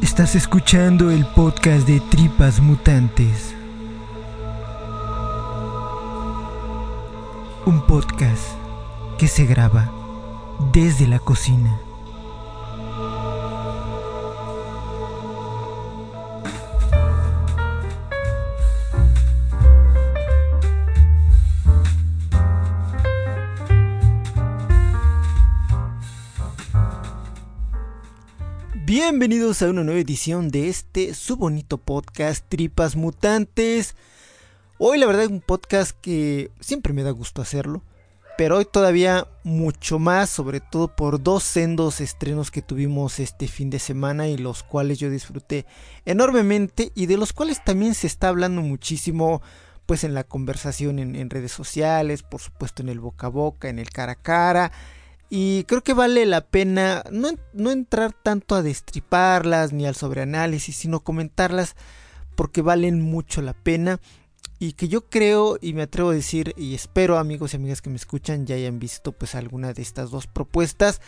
Estás escuchando el podcast de Tripas Mutantes. Un podcast que se graba desde la cocina. Bienvenidos a una nueva edición de este su bonito podcast Tripas Mutantes. Hoy la verdad es un podcast que siempre me da gusto hacerlo, pero hoy todavía mucho más, sobre todo por dos sendos estrenos que tuvimos este fin de semana y los cuales yo disfruté enormemente y de los cuales también se está hablando muchísimo pues en la conversación en, en redes sociales, por supuesto en el boca a boca, en el cara a cara. Y creo que vale la pena no, no, entrar tanto a destriparlas ni al sobreanálisis, sino comentarlas porque valen mucho la pena. Y que yo creo y me atrevo a decir y espero amigos y amigas que me escuchan ya hayan visto pues alguna de estas dos propuestas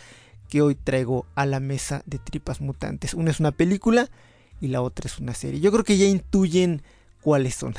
que hoy traigo a la mesa de Tripas Mutantes. Una es una película y la otra es una serie. Yo creo que ya intuyen cuáles son.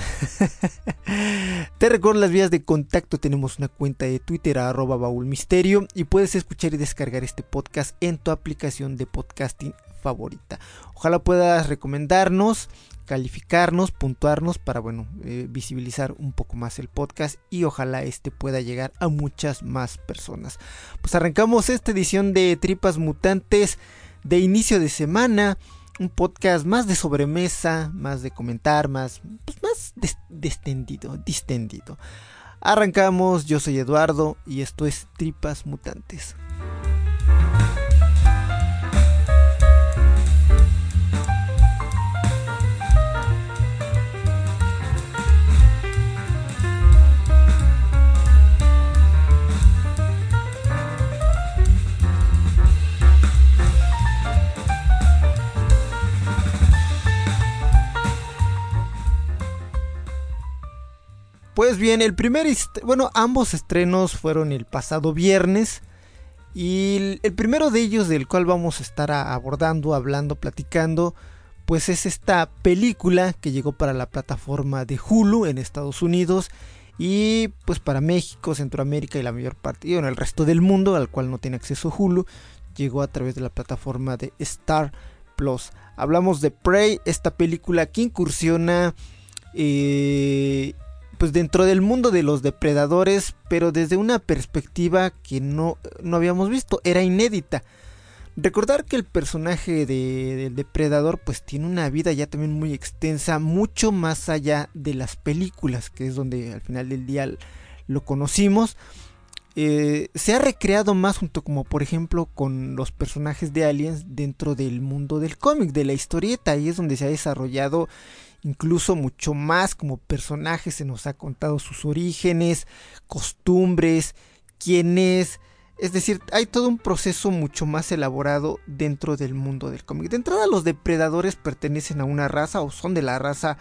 Te recuerdo las vías de contacto. Tenemos una cuenta de Twitter arroba baúlmisterio y puedes escuchar y descargar este podcast en tu aplicación de podcasting favorita. Ojalá puedas recomendarnos, calificarnos, puntuarnos para bueno eh, visibilizar un poco más el podcast y ojalá este pueda llegar a muchas más personas. Pues arrancamos esta edición de Tripas Mutantes de inicio de semana un podcast más de sobremesa, más de comentar, más, pues más des distendido, distendido. Arrancamos, yo soy Eduardo y esto es Tripas Mutantes. Pues bien, el primer, bueno, ambos estrenos fueron el pasado viernes y el primero de ellos del cual vamos a estar abordando, hablando, platicando, pues es esta película que llegó para la plataforma de Hulu en Estados Unidos y pues para México, Centroamérica y la mayor parte, y en el resto del mundo al cual no tiene acceso Hulu, llegó a través de la plataforma de Star Plus. Hablamos de Prey, esta película que incursiona eh, pues dentro del mundo de los depredadores, pero desde una perspectiva que no, no habíamos visto, era inédita. Recordar que el personaje de, del depredador pues tiene una vida ya también muy extensa, mucho más allá de las películas, que es donde al final del día lo conocimos. Eh, se ha recreado más junto como por ejemplo con los personajes de aliens dentro del mundo del cómic, de la historieta, ahí es donde se ha desarrollado incluso mucho más como personaje, se nos ha contado sus orígenes, costumbres, quién es, es decir, hay todo un proceso mucho más elaborado dentro del mundo del cómic. De entrada, los depredadores pertenecen a una raza o son de la raza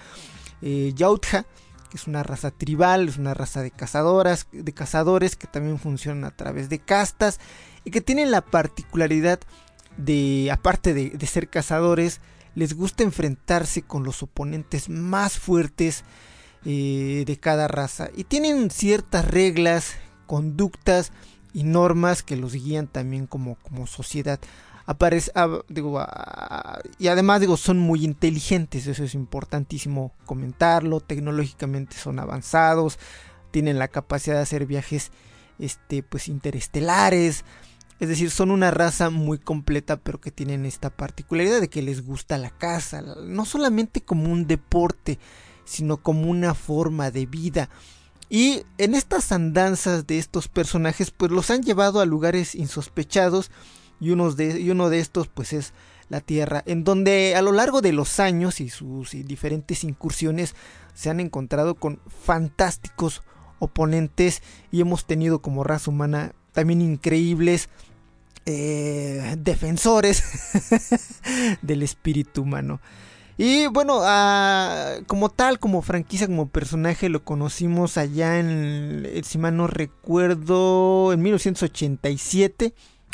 eh, que es una raza tribal, es una raza de cazadoras, de cazadores que también funcionan a través de castas y que tienen la particularidad de, aparte de ser cazadores, les gusta enfrentarse con los oponentes más fuertes eh, de cada raza y tienen ciertas reglas, conductas y normas que los guían también como, como sociedad. Aparece, ah, ah, y además digo, son muy inteligentes, eso es importantísimo comentarlo, tecnológicamente son avanzados, tienen la capacidad de hacer viajes este, pues interestelares. Es decir, son una raza muy completa, pero que tienen esta particularidad de que les gusta la caza, no solamente como un deporte, sino como una forma de vida. Y en estas andanzas de estos personajes, pues los han llevado a lugares insospechados y, uno de estos, pues es la Tierra, en donde a lo largo de los años y sus diferentes incursiones se han encontrado con fantásticos oponentes y hemos tenido como raza humana también increíbles eh, defensores del espíritu humano. Y bueno, ah, como tal, como franquicia, como personaje, lo conocimos allá en, si mal no recuerdo, en 1987,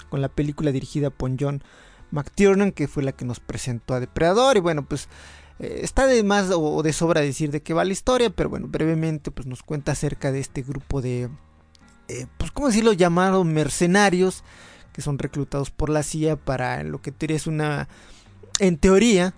con la película dirigida por John McTiernan, que fue la que nos presentó a Depredador. Y bueno, pues eh, está de más o de sobra decir de qué va la historia, pero bueno, brevemente pues nos cuenta acerca de este grupo de, eh, pues cómo decirlo, llamados mercenarios, que son reclutados por la CIA para lo que es una, en teoría,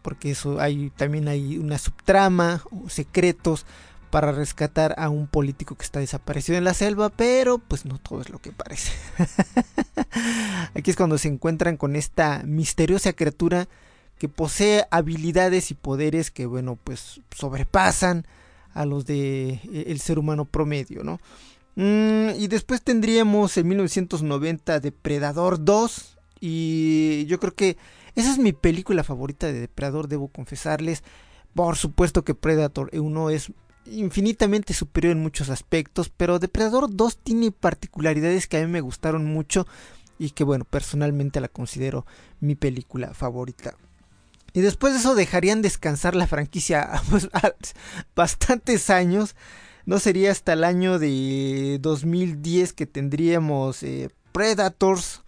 porque eso hay también hay una subtrama, secretos para rescatar a un político que está desaparecido en la selva, pero pues no todo es lo que parece. Aquí es cuando se encuentran con esta misteriosa criatura que posee habilidades y poderes que bueno, pues sobrepasan a los de e, el ser humano promedio, ¿no? Mm, y después tendríamos en 1990 Depredador 2 y yo creo que esa es mi película favorita de Depredador, debo confesarles. Por supuesto que Predator 1 es infinitamente superior en muchos aspectos, pero Depredador 2 tiene particularidades que a mí me gustaron mucho y que bueno, personalmente la considero mi película favorita. Y después de eso dejarían descansar la franquicia pues, bastantes años. No sería hasta el año de 2010 que tendríamos eh, Predators.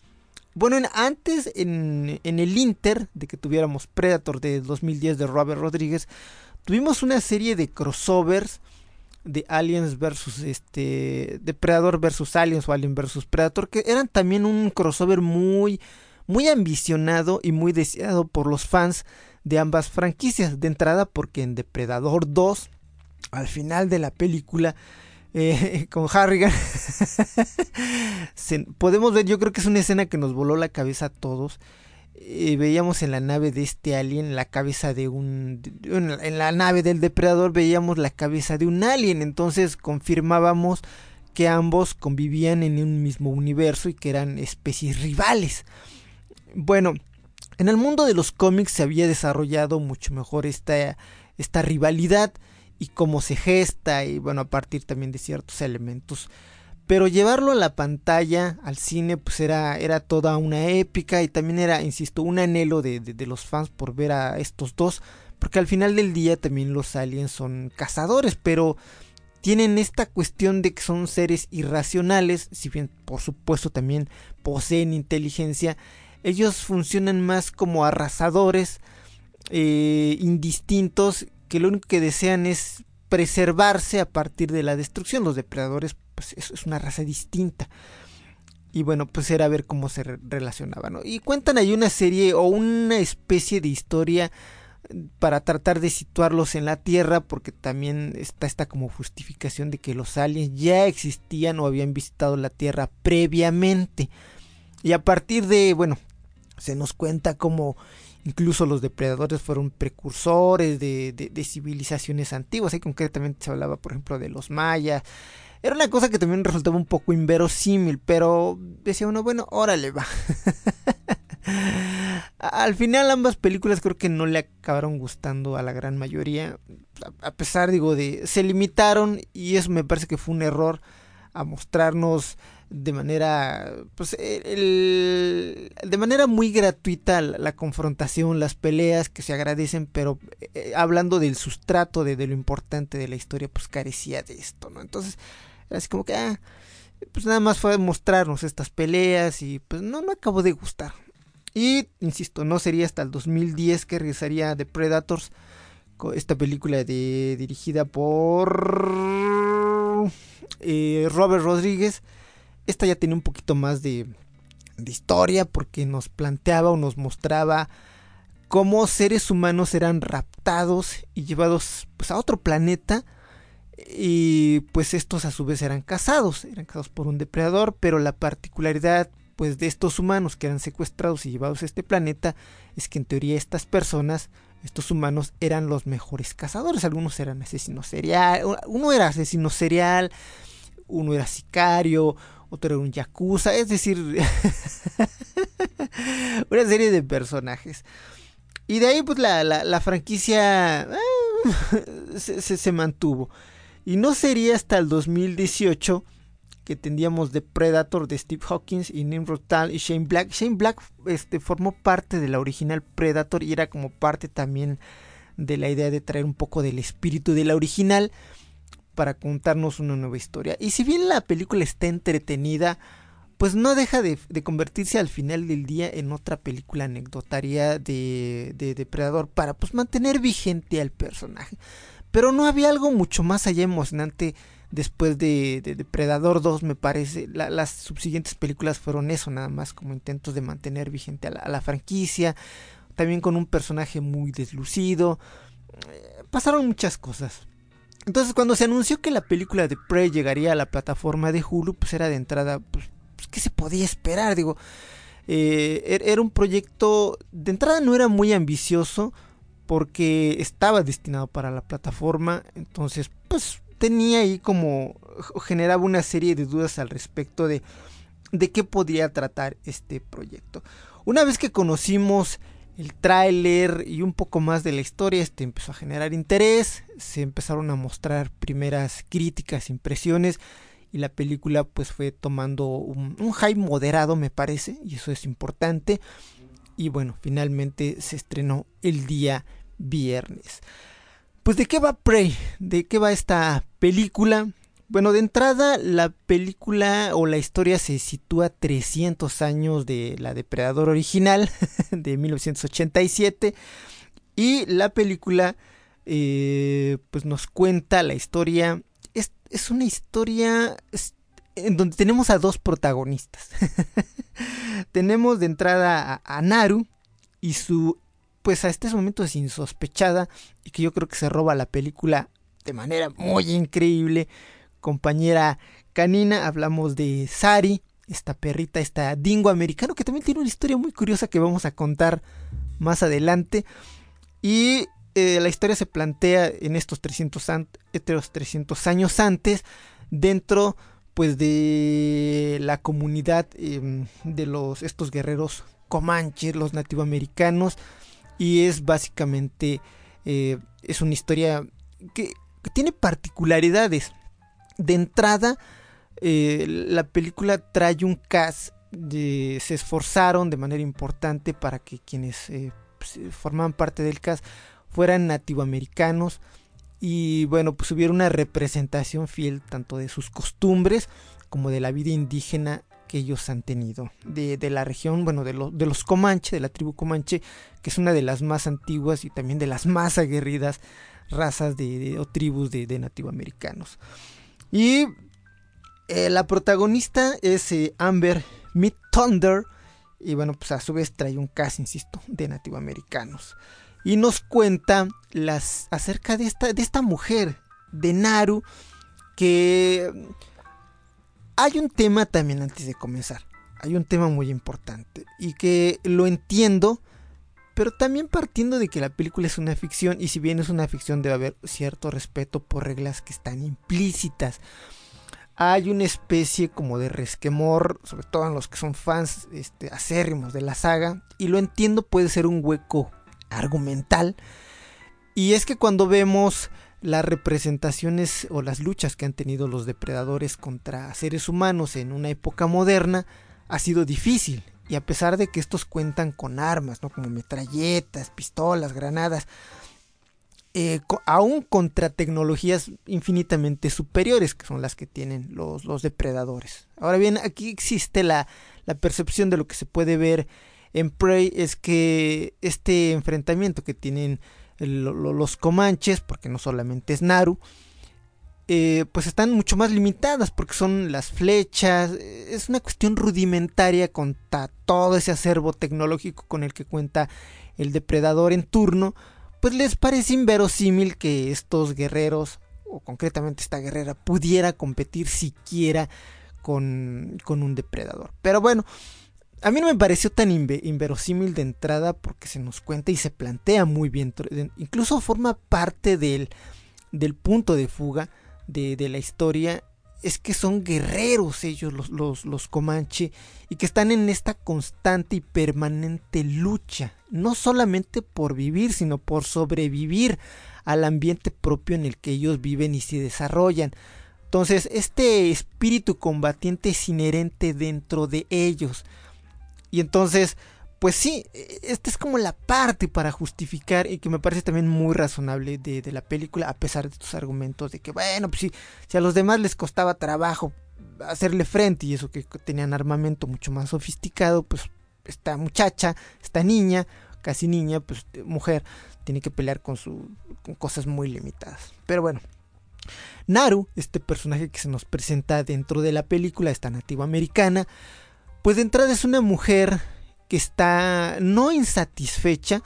Bueno, antes, en, el Inter, de que tuviéramos Predator de 2010 de Robert Rodríguez, tuvimos una serie de crossovers de Aliens versus este Depredador versus Aliens o Alien versus Predator que eran también un crossover muy muy ambicionado y muy deseado por los fans de ambas franquicias. De entrada porque en Depredador 2 al final de la película eh, con Harrigan. podemos ver, yo creo que es una escena que nos voló la cabeza a todos. Eh, veíamos en la nave de este alien la cabeza de un... en la nave del depredador veíamos la cabeza de un alien. Entonces confirmábamos que ambos convivían en un mismo universo y que eran especies rivales. Bueno, en el mundo de los cómics se había desarrollado mucho mejor esta, esta rivalidad y cómo se gesta y bueno, a partir también de ciertos elementos. Pero llevarlo a la pantalla, al cine, pues era, era toda una épica y también era, insisto, un anhelo de, de, los fans por ver a estos dos. Porque al final del día también los aliens son cazadores, pero tienen esta cuestión de que son seres irracionales, si bien por supuesto también poseen inteligencia, ellos funcionan más como arrasadores, eh, indistintos que lo único que desean es preservarse a partir de la destrucción. Los depredadores, pues es, una raza distinta. Y bueno, pues era ver cómo se relacionaban. Y cuentan ahí una serie o una especie de historia para tratar de situarlos en la Tierra, porque también está esta como justificación de que los aliens ya existían o habían visitado la Tierra previamente. Y a partir de, bueno, se nos cuenta cómo Incluso los depredadores fueron precursores de, civilizaciones antiguas. Ahí concretamente se hablaba, por ejemplo, de los mayas. Era una cosa que también resultaba un poco inverosímil, pero decía uno, bueno, órale va. Al final ambas películas creo que no le acabaron gustando a la gran mayoría. A pesar, digo, de... Se limitaron y eso me parece que fue un error a mostrarnos de manera pues el, de manera muy gratuita la, confrontación las peleas que se agradecen pero eh, hablando del sustrato de, lo importante de la historia pues carecía de esto no entonces era así como que ah, pues nada más fue mostrarnos estas peleas y pues no me acabó de gustar. Y insisto no sería hasta el 2010 que regresaría The Predators esta película de dirigida por eh, Robert Rodríguez esta ya tenía un poquito más de, historia porque nos planteaba o nos mostraba cómo seres humanos eran raptados y llevados pues, a otro planeta y pues estos a su vez eran cazados, eran cazados por un depredador, pero la particularidad pues de estos humanos que eran secuestrados y llevados a este planeta es que en teoría estas personas, estos humanos eran los mejores cazadores, algunos eran asesinos serial, uno era asesino serial, uno era sicario, otro era un yakuza, es decir, una serie de personajes. Y de ahí pues la, la, franquicia eh, se, se, se mantuvo. Y no sería hasta el 2018 que tendríamos de Predator de Steve Hawkins y Nimrod Tal y Shane Black. Shane Black este, formó parte de la original Predator y era como parte también de la idea de traer un poco del espíritu de la original para contarnos una nueva historia. Y si bien la película está entretenida, pues no deja de, convertirse al final del día en otra película anecdotaria de, de Depredador para pues mantener vigente al personaje. Pero no había algo mucho más allá emocionante después de, de Depredador 2, me parece. La, las subsiguientes películas fueron eso, nada más como intentos de mantener vigente a la, a la franquicia. También con un personaje muy deslucido. Eh, pasaron muchas cosas. Entonces, cuando se anunció que la película de Prey llegaría a la plataforma de Hulu, pues era de entrada, pues, pues ¿qué se podía esperar? Digo, eh, era un proyecto, de entrada no era muy ambicioso, porque estaba destinado para la plataforma, entonces pues tenía ahí como generaba una serie de dudas al respecto de de qué podría tratar este proyecto. Una vez que conocimos el tráiler y un poco más de la historia, este empezó a generar interés, se empezaron a mostrar primeras críticas, impresiones y la película pues fue tomando un, un hype moderado me parece y eso es importante y bueno, finalmente se estrenó el día viernes. Pues de qué va Prey, de qué va esta película. Bueno, de entrada la película o la historia se sitúa 300 años de la Depredador original de 1987 y la película eh, pues nos cuenta la historia. Es, es una historia en donde tenemos a dos protagonistas. tenemos de entrada a, a, Naru y su, pues a este momento es insospechada y que yo creo que se roba la película de manera muy increíble. Compañera canina, hablamos de Sari, esta perrita, esta dingo americano que también tiene una historia muy curiosa que vamos a contar más adelante. Y eh, la historia se plantea en estos 300, an 300 años antes dentro pues de la comunidad eh, de los estos guerreros comanches, los nativoamericanos y es básicamente eh, es una historia que, tiene particularidades. De entrada, eh, la película trae un cast de, se esforzaron de manera importante para que quienes eh, pues, formaban parte del cast fueran nativoamericanos y bueno, pues hubiera una representación fiel tanto de sus costumbres como de la vida indígena que ellos han tenido de, de la región, bueno, de, de, los Comanche, de la tribu Comanche, que es una de las más antiguas y también de las más aguerridas razas de o tribus de, de nativoamericanos. Y eh, la protagonista es eh, Amber Mid Thunder, y bueno, pues a su vez trae un cast, insisto, de nativoamericanos. Y nos cuenta las acerca de esta de esta mujer de Naru que hay un tema también antes de comenzar. Hay un tema muy importante. Y que lo entiendo, pero también partiendo de que la película es una ficción y si bien es una ficción debe haber cierto respeto por reglas que están implícitas. Hay una especie como de resquemor, sobre todo en los que son fans este, acérrimos de la saga, y lo entiendo, puede ser un hueco argumental. Y es que cuando vemos las representaciones o las luchas que han tenido los depredadores contra seres humanos en una época moderna, ha sido difícil. Y a pesar de que estos cuentan con armas, ¿no? como metralletas, pistolas, granadas, eh, aún contra tecnologías infinitamente superiores, que son las que tienen los, los depredadores. Ahora bien, aquí existe la, la percepción de lo que se puede ver en Prey es que este enfrentamiento que tienen los comanches, porque no solamente es Naru, eh, pues están mucho más limitadas porque son las flechas, es una cuestión rudimentaria contra todo ese acervo tecnológico con el que cuenta el depredador en turno, pues les parece inverosímil que estos guerreros o concretamente esta guerrera, pudiera competir siquiera con, con un depredador. Pero bueno, a mí no me pareció tan inve- inverosímil de entrada porque se nos cuenta y se plantea muy bien. Incluso forma parte del, del punto de fuga de, de la historia. Es que son guerreros ellos, los, los, los Comanche, y que están en esta constante y permanente lucha. No solamente por vivir, sino por sobrevivir al ambiente propio en el que ellos viven y se desarrollan. Entonces, este espíritu combatiente es inherente dentro de ellos. Y entonces, pues sí, e- esta es como la parte para justificar y que me parece también muy razonable de, de la película, a pesar de tus argumentos de que, bueno, pues sí, si a los demás les costaba trabajo hacerle frente y eso que tenían armamento mucho más sofisticado, pues esta muchacha, esta niña, casi niña, pues mujer, tiene que pelear con, su, con cosas muy limitadas. Pero bueno. Naru, este personaje que se nos presenta dentro de la película, esta nativa americana, pues de entrada es una mujer que está no insatisfecha,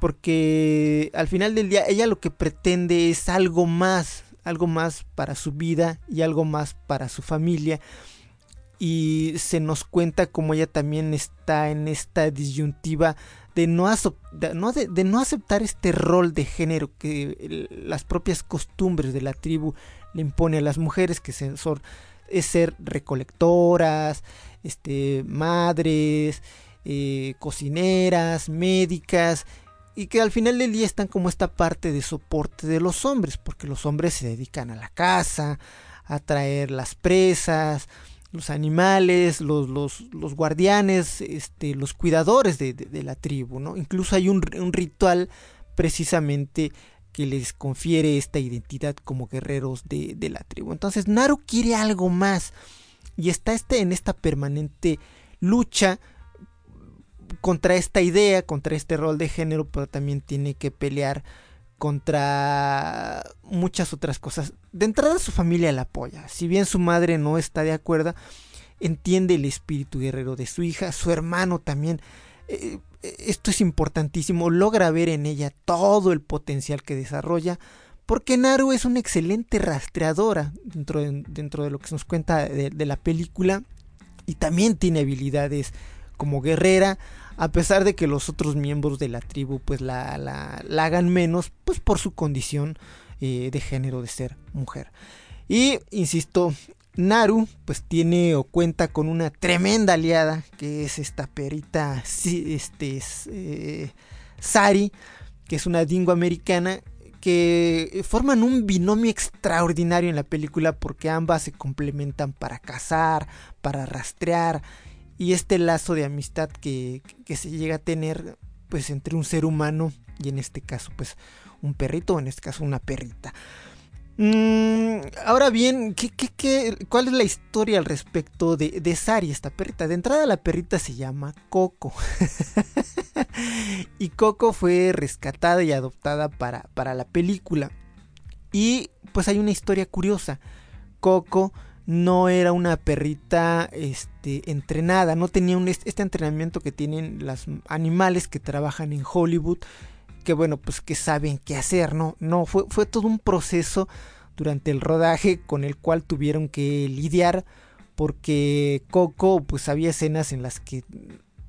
porque al final del día ella lo que pretende es algo más, algo más para su vida y algo más para su familia. Y se nos cuenta como ella también está en esta disyuntiva de no, de, no, de- no aceptar este rol de género que las propias costumbres de la tribu le impone a las mujeres, que son- es ser recolectoras, este, madres, eh, cocineras, médicas, y que al final del día están como esta parte de soporte de los hombres, porque los hombres se dedican a la caza, a traer las presas, los animales, los, los, los guardianes, este, los cuidadores de, de- de la tribu, ¿no? Incluso hay un, un ritual precisamente que les confiere esta identidad como guerreros de, de la tribu. Entonces Naru quiere algo más y está este, en esta permanente lucha contra esta idea, contra este rol de género, pero también tiene que pelear contra muchas otras cosas. De entrada su familia la apoya, si bien su madre no está de acuerdo, entiende el espíritu guerrero de su hija, su hermano también. eh, esto es importantísimo, logra ver en ella todo el potencial que desarrolla, porque Naru es una excelente rastreadora dentro de, lo que se nos cuenta de la película y también tiene habilidades como guerrera, a pesar de que los otros miembros de la tribu pues la, la, la hagan menos, pues por su condición eh, de género de ser mujer. Y, insisto, Naru pues tiene o cuenta con una tremenda aliada, que es esta perita este, eh, Sari, que es una dingo americana, que forman un binomio extraordinario en la película porque ambas se complementan para cazar, para rastrear, y este lazo de amistad que, que se llega a tener pues entre un ser humano y en este caso pues un perrito o en este caso una perrita. Mm, ahora bien, ¿qué, qué, qué, cuál es la historia al respecto de, de Sari, esta perrita? De entrada la perrita se llama Coco. y Coco fue rescatada y adoptada para, para la película. Y pues hay una historia curiosa. Coco no era una perrita este, entrenada, no tenía un, este entrenamiento que tienen los animales que trabajan en Hollywood, que bueno, pues que saben qué hacer, ¿no? No, fue, fue todo un proceso durante el rodaje con el cual tuvieron que lidiar, porque Coco, pues había escenas en las que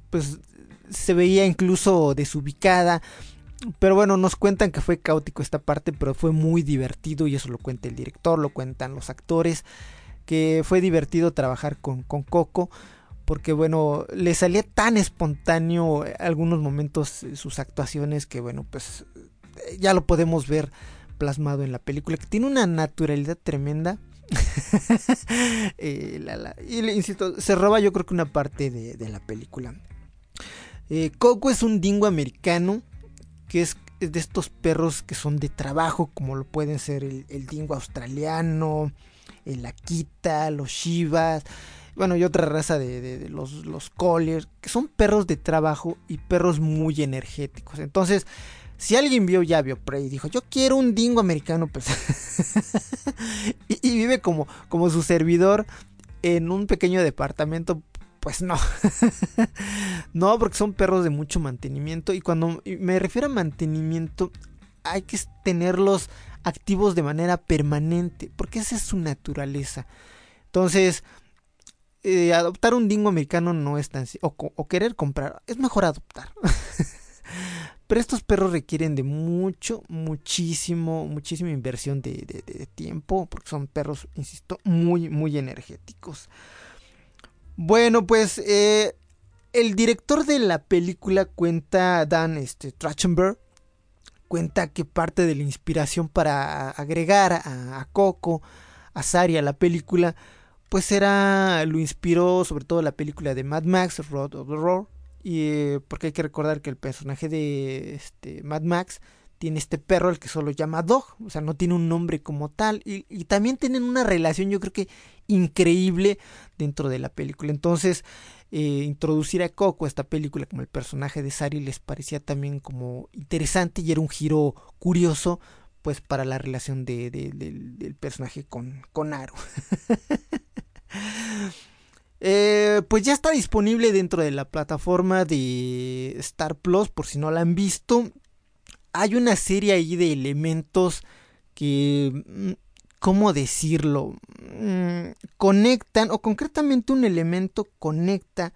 pues se veía incluso desubicada, pero bueno, nos cuentan que fue caótico esta parte, pero fue muy divertido y eso lo cuenta el director, lo cuentan los actores, que fue divertido trabajar con, con Coco, porque bueno, le salía tan espontáneo algunos momentos sus actuaciones que bueno, pues ya lo podemos ver plasmado en la película, que tiene una naturalidad tremenda. eh, y le insisto, se roba yo creo que una parte de, de la película. Eh, Coco es un dingo americano que es, de estos perros que son de trabajo, como lo pueden ser el dingo australiano, el Akita, los Shivas, bueno, y otra raza de, los, los que son perros de trabajo y perros muy energéticos. Entonces, si alguien vio ya vio Prey y dijo, yo quiero un dingo americano, pues... y, y, vive como, como su servidor en un pequeño departamento, pues no. no, porque son perros de mucho mantenimiento. Y cuando me refiero a mantenimiento, hay que tenerlos activos de manera permanente, porque esa es su naturaleza. Entonces, eh, adoptar un dingo americano no es tan... O, querer comprar, es mejor adoptar. Pero estos perros requieren de mucho, muchísimo, muchísima inversión de, de, de, tiempo, porque son perros, insisto, muy, muy energéticos. Bueno, pues eh, el director de la película cuenta, Dan este, Trachtenberg, cuenta que parte de la inspiración para agregar a, Coco, a Sari a la película, pues era, lo inspiró sobre todo la película de Mad Max, Road of the Roar, y eh, porque hay que recordar que el personaje de este Mad Max tiene este perro al que solo llama Dog, o sea, no tiene un nombre como tal, y, también tienen una relación yo creo que increíble dentro de la película. Entonces, eh, introducir a Coco a esta película como el personaje de Sari les parecía también como interesante y era un giro curioso pues para la relación de, de, de, del personaje con, con. Eh, pues ya está disponible dentro de la plataforma de Star Plus, por si no la han visto. Hay una serie ahí de elementos que, mm, ¿cómo decirlo? Mm, conectan, o concretamente un elemento conecta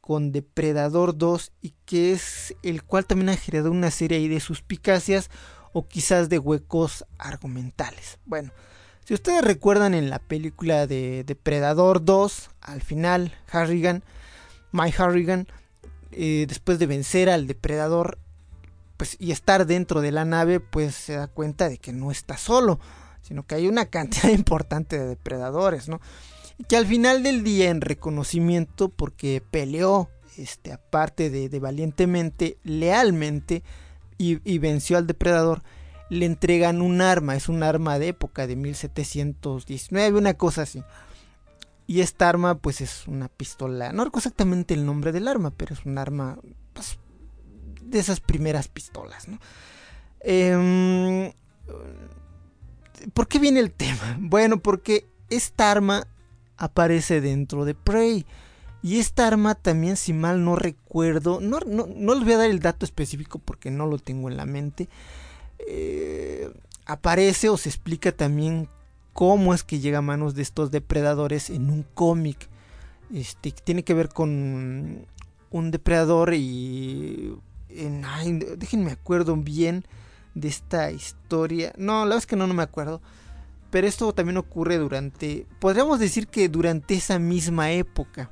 con Depredador 2 y que es el cual también ha generado una serie ahí de suspicacias o quizás de huecos argumentales. Bueno, si ustedes recuerdan en la película de Depredador 2, al final Harrigan, Mike Harrigan, eh, después de vencer al depredador pues, y estar dentro de la nave, pues se da cuenta de que no está solo, sino que hay una cantidad importante de depredadores, ¿no? Que al final del día, en reconocimiento, porque peleó, este, aparte de, de valientemente, lealmente, y, y venció al depredador, le entregan un arma, es un arma de época de 1719, una cosa así. Y esta arma pues es una pistola, no recuerdo exactamente el nombre del arma, pero es un arma pues, de esas primeras pistolas, ¿no? Eh, ¿Por qué viene el tema? Bueno, porque esta arma aparece dentro de Prey. Y esta arma también, si mal no recuerdo, no, no, no les voy a dar el dato específico porque no lo tengo en la mente, eh, aparece o se explica también cómo es que llega a manos de estos depredadores en un cómic. Este, tiene que ver con un depredador y... En, ay, déjenme acuerdo bien de esta historia. No, la verdad es que no, no me acuerdo. Pero esto también ocurre durante... Podríamos decir que durante esa misma época.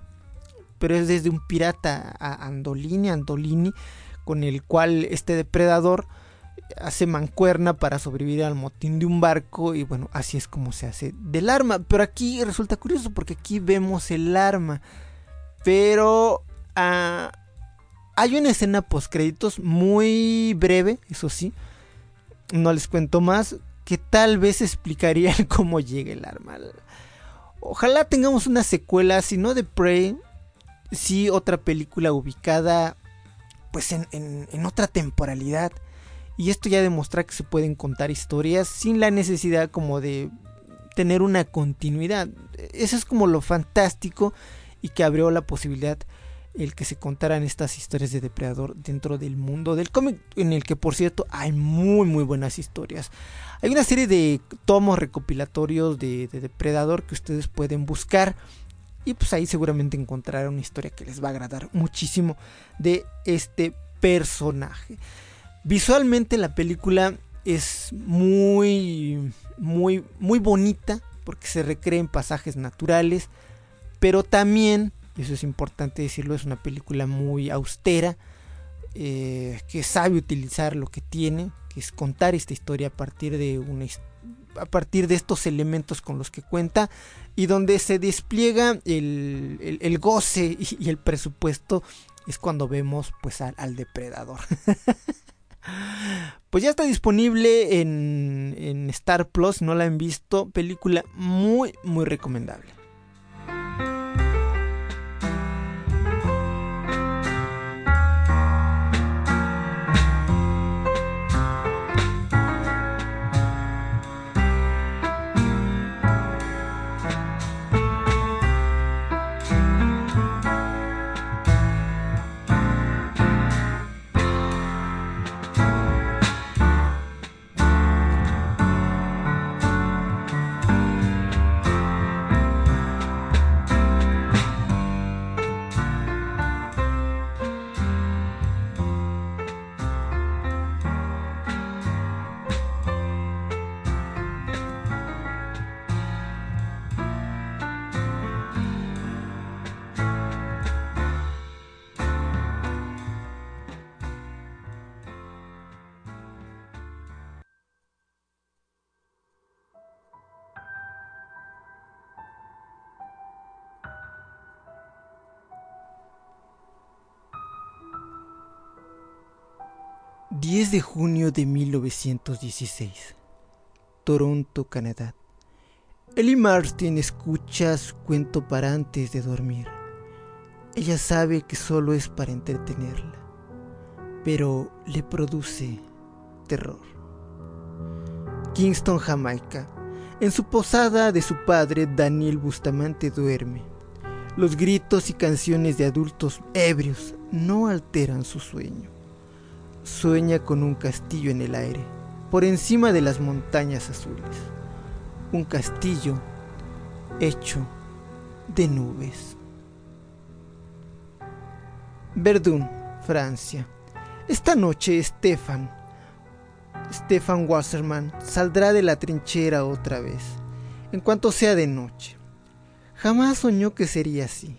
Pero es desde un pirata a Andolini, Andolini, con el cual este depredador hace mancuerna para sobrevivir al motín de un barco y bueno, así es como se hace del arma. Pero aquí resulta curioso porque aquí vemos el arma. Pero uh, hay una escena post créditos muy breve, eso sí. No les cuento más, que tal vez explicaría cómo llega el arma. Ojalá tengamos una secuela, si no de Prey, sí otra película ubicada pues en, en, en otra temporalidad y esto ya demuestra que se pueden contar historias sin la necesidad como de tener una continuidad. Eso es como lo fantástico y que abrió la posibilidad el que se contaran estas historias de depredador dentro del mundo del cómic en el que por cierto hay muy muy buenas historias. Hay una serie de tomos recopilatorios de, de depredador que ustedes pueden buscar y pues ahí seguramente encontrarán una historia que les va a agradar muchísimo de este personaje. Visualmente la película es muy, muy, muy bonita porque se recreen pasajes naturales, pero también, eso es importante decirlo, es una película muy austera, eh, que sabe utilizar lo que tiene, que es contar esta historia a partir de a partir de estos elementos con los que cuenta y donde se despliega el, el, goce y, el presupuesto es cuando vemos pues al, depredador. Pues ya está disponible en, en Star Plus, no la han visto. Película muy, muy recomendable. 10 de junio de 1916. Toronto, Canadá. Ellie Martin escucha su cuento para antes de dormir. Ella sabe que solo es para entretenerla, pero le produce terror. Kingston, Jamaica. En su posada de su padre, Daniel Bustamante duerme. Los gritos y canciones de adultos ebrios no alteran su sueño. Sueña con un castillo en el aire, por encima de las montañas azules. Un castillo hecho de nubes. Verdun, Francia. Esta noche Stefan, Stefan Wasserman, saldrá de la trinchera otra vez, en cuanto sea de noche. Jamás soñó que sería así.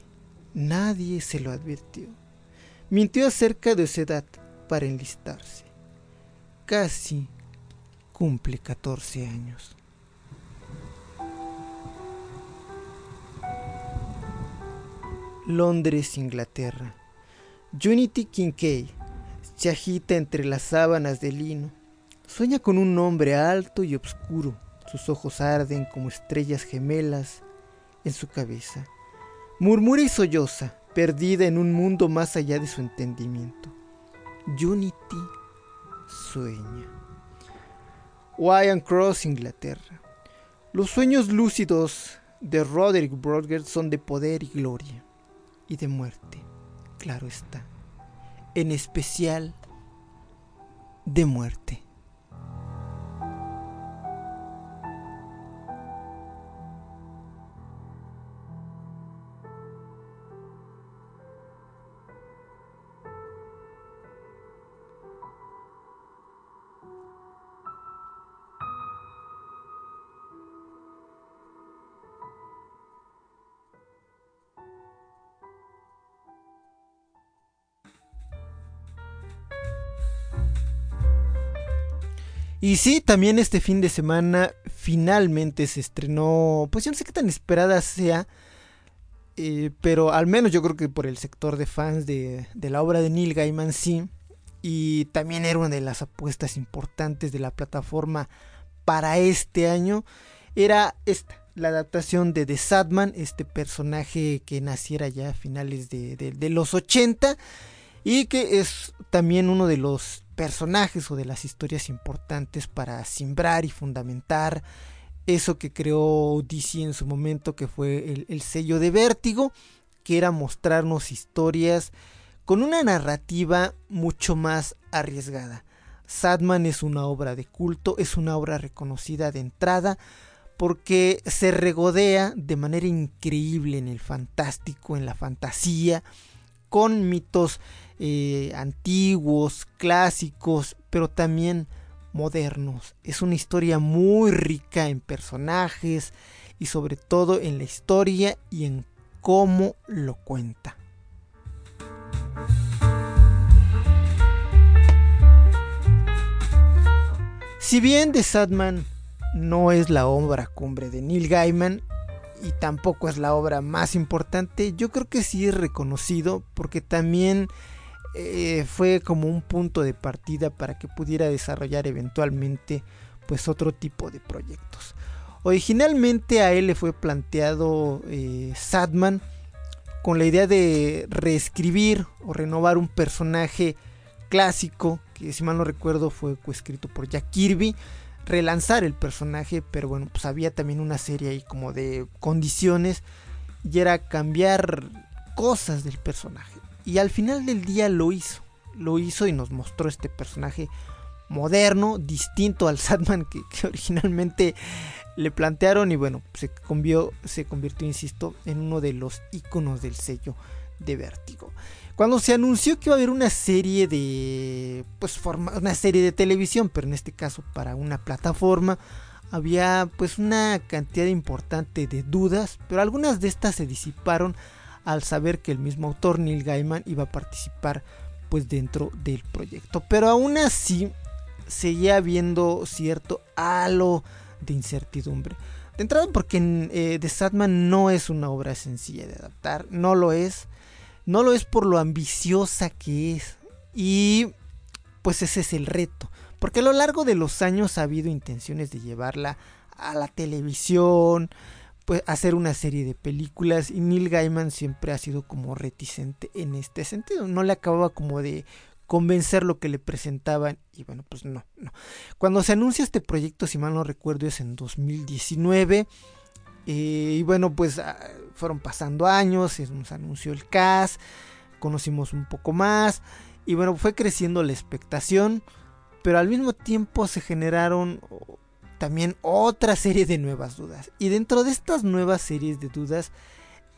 Nadie se lo advirtió. Mintió acerca de su edad para enlistarse. Casi cumple 14 años. Londres, Inglaterra. Unity Kincaid se agita entre las sábanas de lino. Sueña con un hombre alto y oscuro. Sus ojos arden como estrellas gemelas en su cabeza. Murmura y solloza, perdida en un mundo más allá de su entendimiento. Unity sueña. Wyan Cross, Inglaterra. Los sueños lúcidos de Roderick Brodger son de poder y gloria, y de muerte, claro está, en especial de muerte. Y sí, también este fin de semana finalmente se estrenó, pues yo no sé qué tan esperada sea, eh, pero al menos yo creo que por el sector de fans de, de, la obra de Neil Gaiman sí, y también era una de las apuestas importantes de la plataforma para este año, era esta, la adaptación de The Sadman, este personaje que naciera ya a finales de, de, de los 80 y que es también uno de los personajes o de las historias importantes para simbrar y fundamentar eso que creó DC en su momento, que fue el, el, sello de vértigo, que era mostrarnos historias con una narrativa mucho más arriesgada. Sadman es una obra de culto, es una obra reconocida de entrada, porque se regodea de manera increíble en el fantástico, en la fantasía, con mitos eh, antiguos, clásicos, pero también modernos. Es una historia muy rica en personajes y sobre todo en la historia y en cómo lo cuenta. Si bien The Sadman no es la obra cumbre de Neil Gaiman y tampoco es la obra más importante, yo creo que sí es reconocido porque también eh, fue como un punto de partida para que pudiera desarrollar eventualmente pues otro tipo de proyectos. Originalmente a él le fue planteado eh, Sadman con la idea de reescribir o renovar un personaje clásico que si mal no recuerdo fue coescrito por Jack Kirby relanzar el personaje pero bueno pues había también una serie ahí como de condiciones y era cambiar cosas del personaje y al final del día lo hizo. Lo hizo y nos mostró este personaje moderno, distinto al Sadman que, originalmente le plantearon. Y bueno, se, convió, se convirtió, insisto, en uno de los iconos del sello de Vértigo. Cuando se anunció que iba a haber una serie de. Pues forma, una serie de televisión, pero en este caso para una plataforma. Había pues una cantidad importante de dudas, pero algunas de estas se disiparon al saber que el mismo autor Neil Gaiman iba a participar pues dentro del proyecto. Pero aún así seguía habiendo cierto halo de incertidumbre. De entrada porque eh, The Sadman no es una obra sencilla de adaptar, no lo es. No lo es por lo ambiciosa que es. Y pues ese es el reto. Porque a lo largo de los años ha habido intenciones de llevarla a la televisión, pues hacer una serie de películas y Neil Gaiman siempre ha sido como reticente en este sentido. No le acababa como de convencer lo que le presentaban y bueno pues no, no. Cuando se anuncia este proyecto si mal no recuerdo es en 2019 eh, y bueno pues ah, fueron pasando años, se nos anunció el cast, conocimos un poco más y bueno fue creciendo la expectación pero al mismo tiempo se generaron también otra serie de nuevas dudas y dentro de estas nuevas series de dudas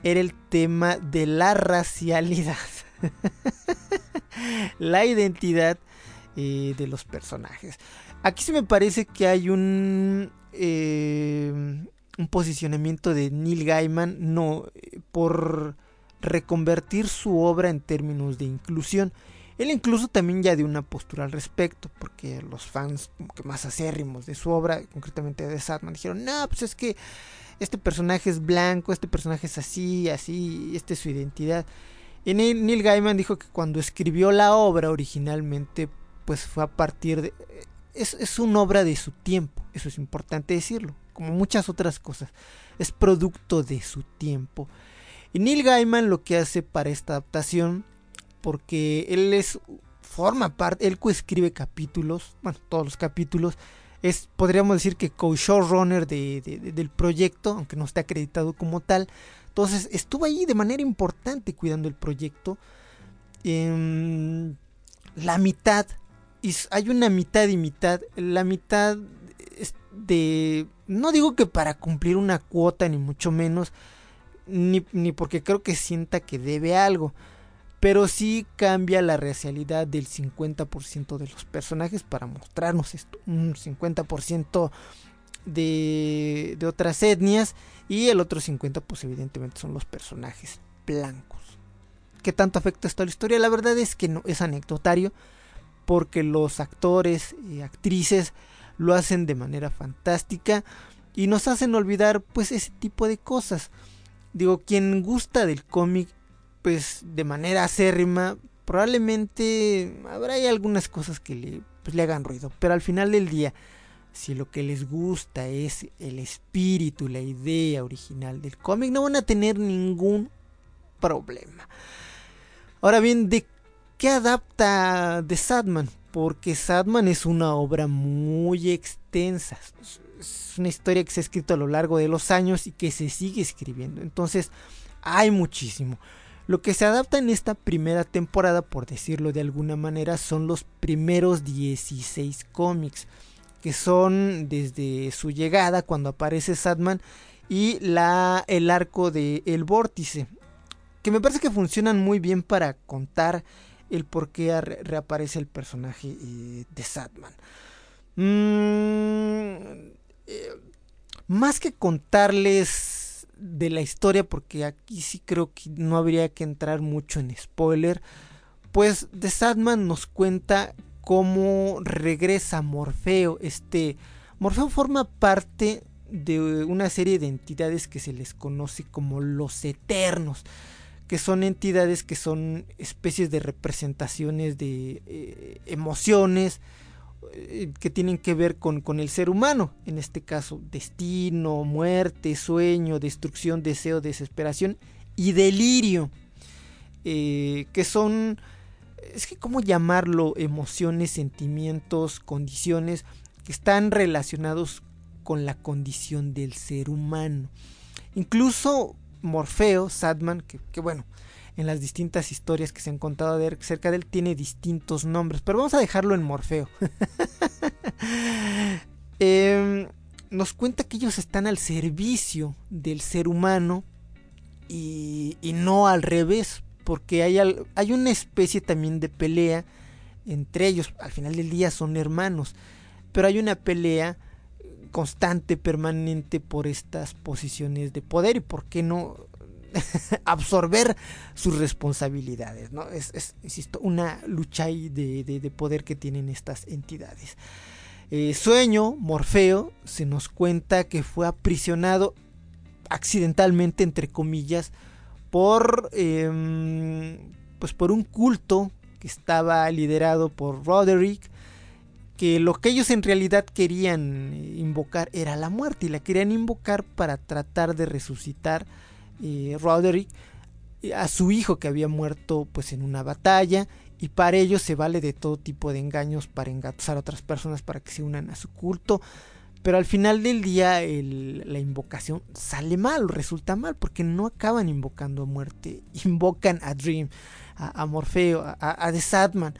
era el tema de la racialidad la identidad eh, de los personajes. Aquí se me parece que hay un, eh, un posicionamiento de Neil Gaiman no, eh, por reconvertir su obra en términos de inclusión. Él incluso también ya dio una postura al respecto, porque los fans que más acérrimos de su obra, concretamente de Sadman, dijeron, no, pues es que este personaje es blanco, este personaje es así, así, esta es su identidad. Y Neil Gaiman dijo que cuando escribió la obra originalmente, pues fue a partir de... Es, es una obra de su tiempo, eso es importante decirlo, como muchas otras cosas. Es producto de su tiempo. Y Neil Gaiman lo que hace para esta adaptación, porque él es forma parte, él coescribe capítulos, bueno, todos los capítulos, es, podríamos decir que co-showrunner de, de, del proyecto, aunque no esté acreditado como tal, entonces estuvo ahí de manera importante cuidando el proyecto. Em, la mitad, hay una mitad y mitad, la mitad de, no digo que para cumplir una cuota ni mucho menos, ni, ni porque creo que sienta que debe algo, pero sí cambia la racialidad del 50% de los personajes para mostrarnos esto, un 50% de, de otras etnias y el otro 50 pues evidentemente son los personajes blancos. ¿Qué tanto afecta esto a la historia? La verdad es que no es anecdotario porque los actores y actrices lo hacen de manera fantástica y nos hacen olvidar pues ese tipo de cosas. Digo, quien gusta del cómic pues de manera acérrima probablemente habrá algunas cosas que le, pues, le hagan ruido, pero al final del día si lo que les gusta es el espíritu, la idea original del cómic, no van a tener ningún problema. Ahora bien, ¿de qué adapta The Sadman? Porque Sadman es una obra muy extensa. Es una historia que se ha escrito a lo largo de los años y que se sigue escribiendo. Entonces, hay muchísimo. Lo que se adapta en esta primera temporada, por decirlo de alguna manera, son los primeros 16 cómics que son desde su llegada cuando aparece Sadman y la, el arco de El Vórtice, que me parece que funcionan muy bien para contar el por qué reaparece el personaje eh, de Sadman. Mm, eh, más que contarles de la historia, porque aquí sí creo que no habría que entrar mucho en spoiler, pues de Sadman nos cuenta cómo regresa Morfeo. Este Morfeo forma parte de una serie de entidades que se les conoce como los Eternos, que son entidades que son especies de representaciones de eh, emociones que tienen que ver con, con, el ser humano, en este caso destino, muerte, sueño, destrucción, deseo, desesperación y delirio, eh, que son es que cómo llamarlo, emociones, sentimientos, condiciones que están relacionados con la condición del ser humano. Incluso Morfeo, Sadman, que, bueno, en las distintas historias que se han contado de, cerca de él tiene distintos nombres, pero vamos a dejarlo en Morfeo. Em, nos cuenta que ellos están al servicio del ser humano y, y no al revés, porque hay, hay una especie también de pelea entre ellos. Al final del día son hermanos, pero hay una pelea constante, permanente por estas posiciones de poder y por qué no absorber sus responsabilidades. ¿no? Es, insisto, una lucha de, de, poder que tienen estas entidades. Eh, sueño, Morfeo, se nos cuenta que fue aprisionado accidentalmente, entre comillas, por, em, pues por un culto que estaba liderado por Roderick, que lo que ellos en realidad querían invocar era la muerte y la querían invocar para tratar de resucitar eh, Roderick a su hijo que había muerto pues en una batalla y para ello se vale de todo tipo de engaños para engatusar a otras personas para que se unan a su culto pero al final del día el- la invocación sale mal, resulta mal, porque no acaban invocando a muerte, invocan a Dream, a, a Morfeo, a, a The Sadman.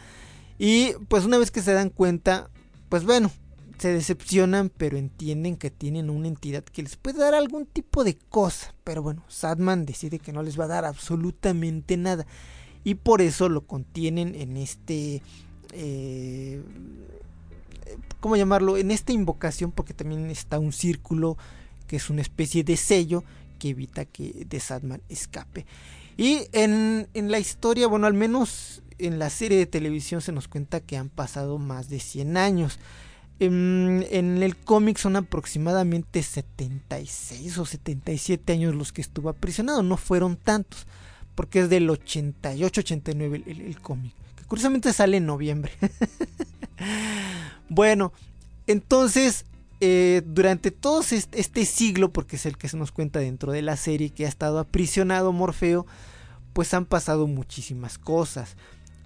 Y pues una vez que se dan cuenta, pues bueno, se decepcionan, pero entienden que tienen una entidad que les puede dar algún tipo de cosa. Pero bueno, Sadman decide que no les va a dar absolutamente nada. Y por eso lo contienen en este... eh, ¿cómo llamarlo? En esta invocación, porque también está un círculo que es una especie de sello que evita que The Sadman escape. Y en, en la historia, bueno, al menos en la serie de televisión se nos cuenta que han pasado más de 100 años. En, en el cómic son aproximadamente 76 o 77 años los que estuvo aprisionado, no fueron tantos, porque es del 88-89 el, el- el cómic, que curiosamente sale en noviembre. Bueno, entonces, eh, durante todo est- este siglo, porque es el que se nos cuenta dentro de la serie que ha estado aprisionado Morfeo, pues han pasado muchísimas cosas.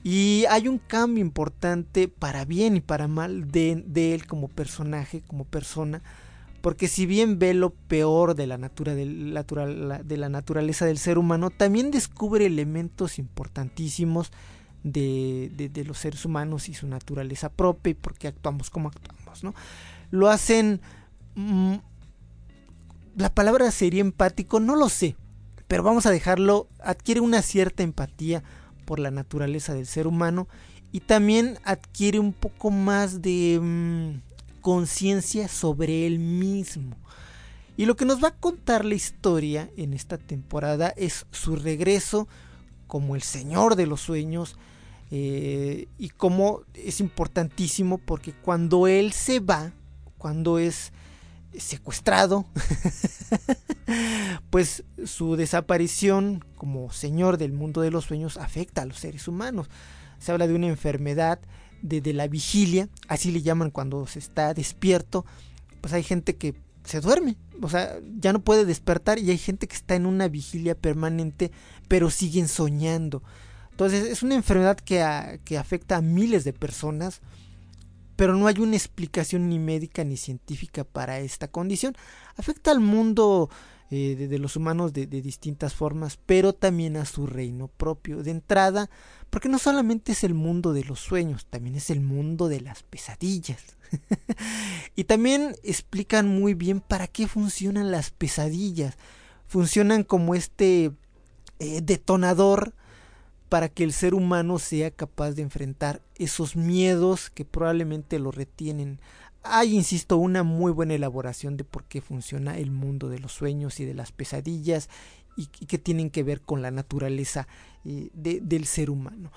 Y hay un cambio importante para bien y para mal de, de él como personaje, como persona. Porque si bien ve lo peor de la, natura natural- la- de la naturaleza del ser humano, también descubre elementos importantísimos de, de- de los seres humanos y su naturaleza propia y por qué actuamos como actuamos, ¿no? Lo hacen... mm, la palabra sería empático, no lo sé, pero vamos a dejarlo, adquiere una cierta empatía por la naturaleza del ser humano y también adquiere un poco más de mm, conciencia sobre él mismo. Y lo que nos va a contar la historia en esta temporada es su regreso como el señor de los sueños eh, y como es importantísimo porque cuando él se va, cuando es secuestrado, pues su desaparición como señor del mundo de los sueños afecta a los seres humanos. Se habla de una enfermedad de, la vigilia, así le llaman cuando se está despierto, pues hay gente que se duerme, o sea, ya no puede despertar y hay gente que está en una vigilia permanente, pero siguen soñando. Entonces es una enfermedad que, que afecta a miles de personas, pero no hay una explicación ni médica ni científica para esta condición. Afecta al mundo eh, de, los humanos de, de distintas formas, pero también a su reino propio. De entrada, porque no solamente es el mundo de los sueños, también es el mundo de las pesadillas. y también explican muy bien para qué funcionan las pesadillas. Funcionan como este eh, detonador para que el ser humano sea capaz de enfrentar esos miedos que probablemente lo retienen. Hay, insisto, una muy buena elaboración de por qué funciona el mundo de los sueños y de las pesadillas y, y que tienen que ver con la naturaleza eh, de- del ser humano.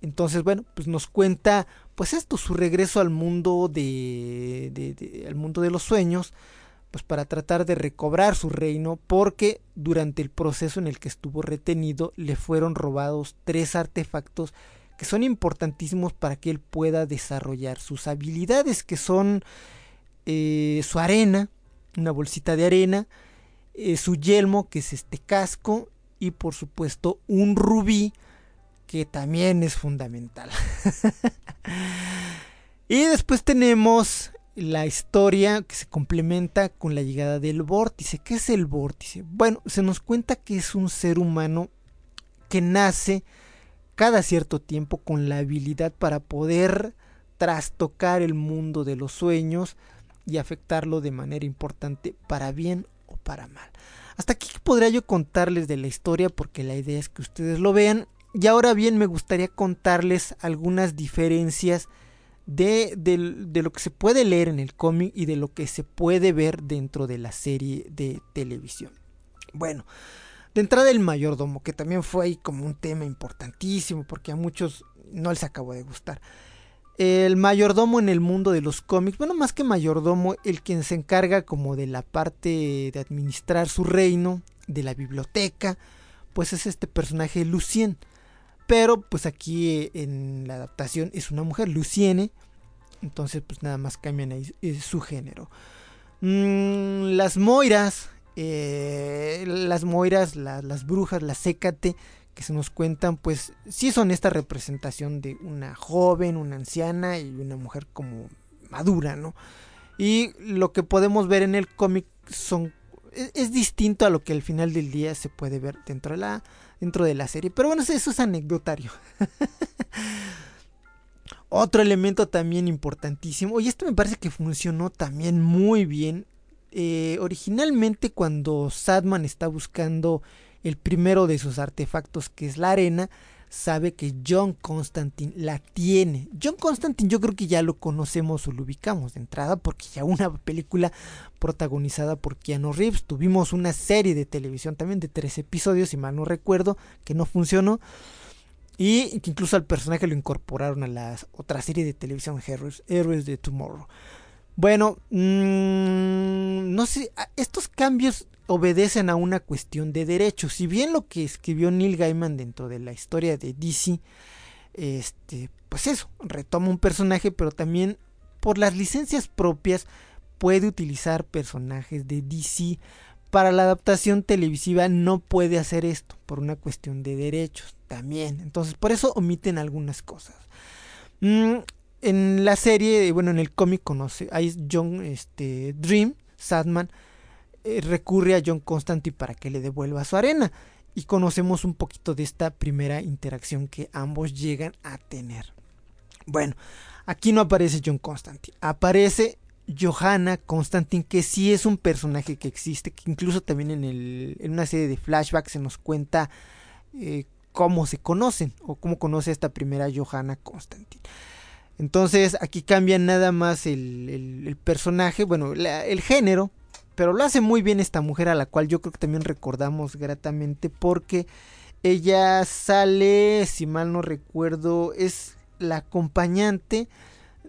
Entonces, bueno, pues nos cuenta, pues esto, su regreso al mundo de- de- al mundo de los sueños, pues para tratar de recobrar su reino, porque durante el proceso en el que estuvo retenido le fueron robados tres artefactos que son importantísimos para que él pueda desarrollar sus habilidades, que son eh, su arena, una bolsita de arena, eh, su yelmo, que es este casco, y por supuesto un rubí, que también es fundamental. y después tenemos la historia que se complementa con la llegada del vórtice. ¿Qué es el vórtice? Bueno, se nos cuenta que es un ser humano que nace cada cierto tiempo con la habilidad para poder trastocar el mundo de los sueños y afectarlo de manera importante para bien o para mal. Hasta aquí podría yo contarles de la historia porque la idea es que ustedes lo vean. Y ahora bien me gustaría contarles algunas diferencias de, de lo que se puede leer en el cómic y de lo que se puede ver dentro de la serie de televisión. Bueno, de entrada el mayordomo, que también fue ahí como un tema importantísimo porque a muchos no les acabó de gustar. El mayordomo en el mundo de los cómics, bueno, más que mayordomo, el quien se encarga como de la parte de administrar su reino, de la biblioteca, pues es este personaje Lucien. Pero pues aquí en la adaptación es una mujer, Luciene. Entonces pues nada más cambian ahí eh, su género. Mm, las Moiras, eh, las Moiras, la- las brujas, las Sécate, que se nos cuentan, pues sí son esta representación de una joven, una anciana y una mujer como madura, ¿no? Y lo que podemos ver en el cómic son es, es distinto a lo que al final del día se puede ver dentro de la dentro de la serie, pero bueno, eso es anecdotario. Otro elemento también importantísimo, y esto me parece que funcionó también muy bien. eh, originalmente cuando Sadman está buscando el primero de sus artefactos, que es la arena, sabe que John Constantine la tiene. John Constantine yo creo que ya lo conocemos o lo ubicamos de entrada, porque ya una película protagonizada por Keanu Reeves. Tuvimos una serie de televisión también de tres episodios, si mal no recuerdo, que no funcionó. Y que incluso al personaje lo incorporaron a la otra serie de televisión, Héroes, Héroes de Tomorrow. Bueno, mm, no sé, estos cambios obedecen a una cuestión de derechos. Si bien lo que escribió Neil Gaiman dentro de la historia de DC, este, pues eso, retoma un personaje, pero también por las licencias propias puede utilizar personajes de DC. Para la adaptación televisiva no puede hacer esto por una cuestión de derechos también. Entonces, por eso omiten algunas cosas. Mm, en la serie, bueno, en el cómic conoce, es John este, Dream, Sadman, eh, recurre a John Constantine para que le devuelva su arena. Y conocemos un poquito de esta primera interacción que ambos llegan a tener. Bueno, aquí no aparece John Constantine, aparece Johanna Constantine, que sí es un personaje que existe, que incluso también en, el, en una serie de flashbacks se nos cuenta eh, cómo se conocen o cómo conoce esta primera Johanna Constantine. Entonces aquí cambia nada más el, el- personaje, bueno, el género, pero lo hace muy bien esta mujer a la cual yo creo que también recordamos gratamente porque ella sale, si mal no recuerdo, es la acompañante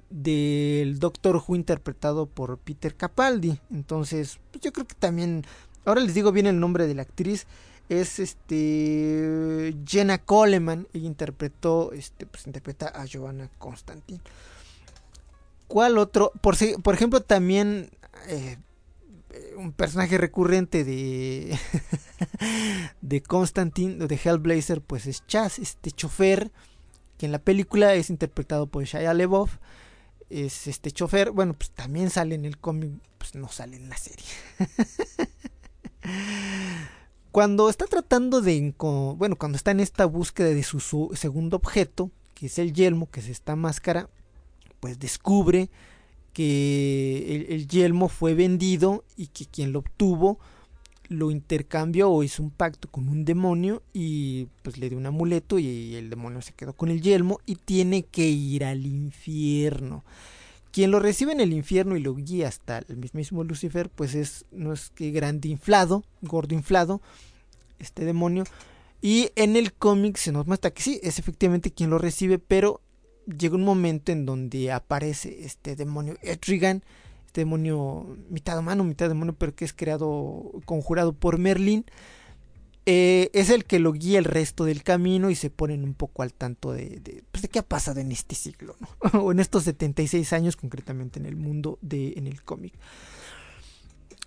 del Doctor Who interpretado por Peter Capaldi. Entonces, pues yo creo que también, ahora les digo bien el nombre de la actriz, es este Jenna Coleman, ella interpretó, este, pues interpreta a Giovanna Constantine. ¿Cuál otro? Por, por ejemplo, también eh, un personaje recurrente de de Constantine, de Hellblazer, pues es Chaz, este chofer, que en la película es interpretado por Shia LaBeouf. Es este chofer, bueno, pues también sale en el cómic, pues no sale en la serie. cuando está tratando de, bueno, cuando está en esta búsqueda de su segundo objeto, que es el yelmo, que es esta máscara, pues descubre que el, el yelmo fue vendido y que quien lo obtuvo lo intercambió o hizo un pacto con un demonio y pues le dio un amuleto y el demonio se quedó con el yelmo y tiene que ir al infierno. Quien lo recibe en el infierno y lo guía hasta el mismísimo Lucifer, pues es no es que grande inflado, gordo inflado, este demonio. Y en el cómic se nos muestra que sí, es efectivamente quien lo recibe, pero llega un momento en donde aparece este demonio Etrigan, este demonio mitad humano, mitad demonio, pero que es creado, conjurado por Merlin. Eh, es el que lo guía el resto del camino y se ponen un poco al tanto de, pues, de qué ha pasado en este siglo, o en estos 76 años concretamente en el mundo de en el cómic.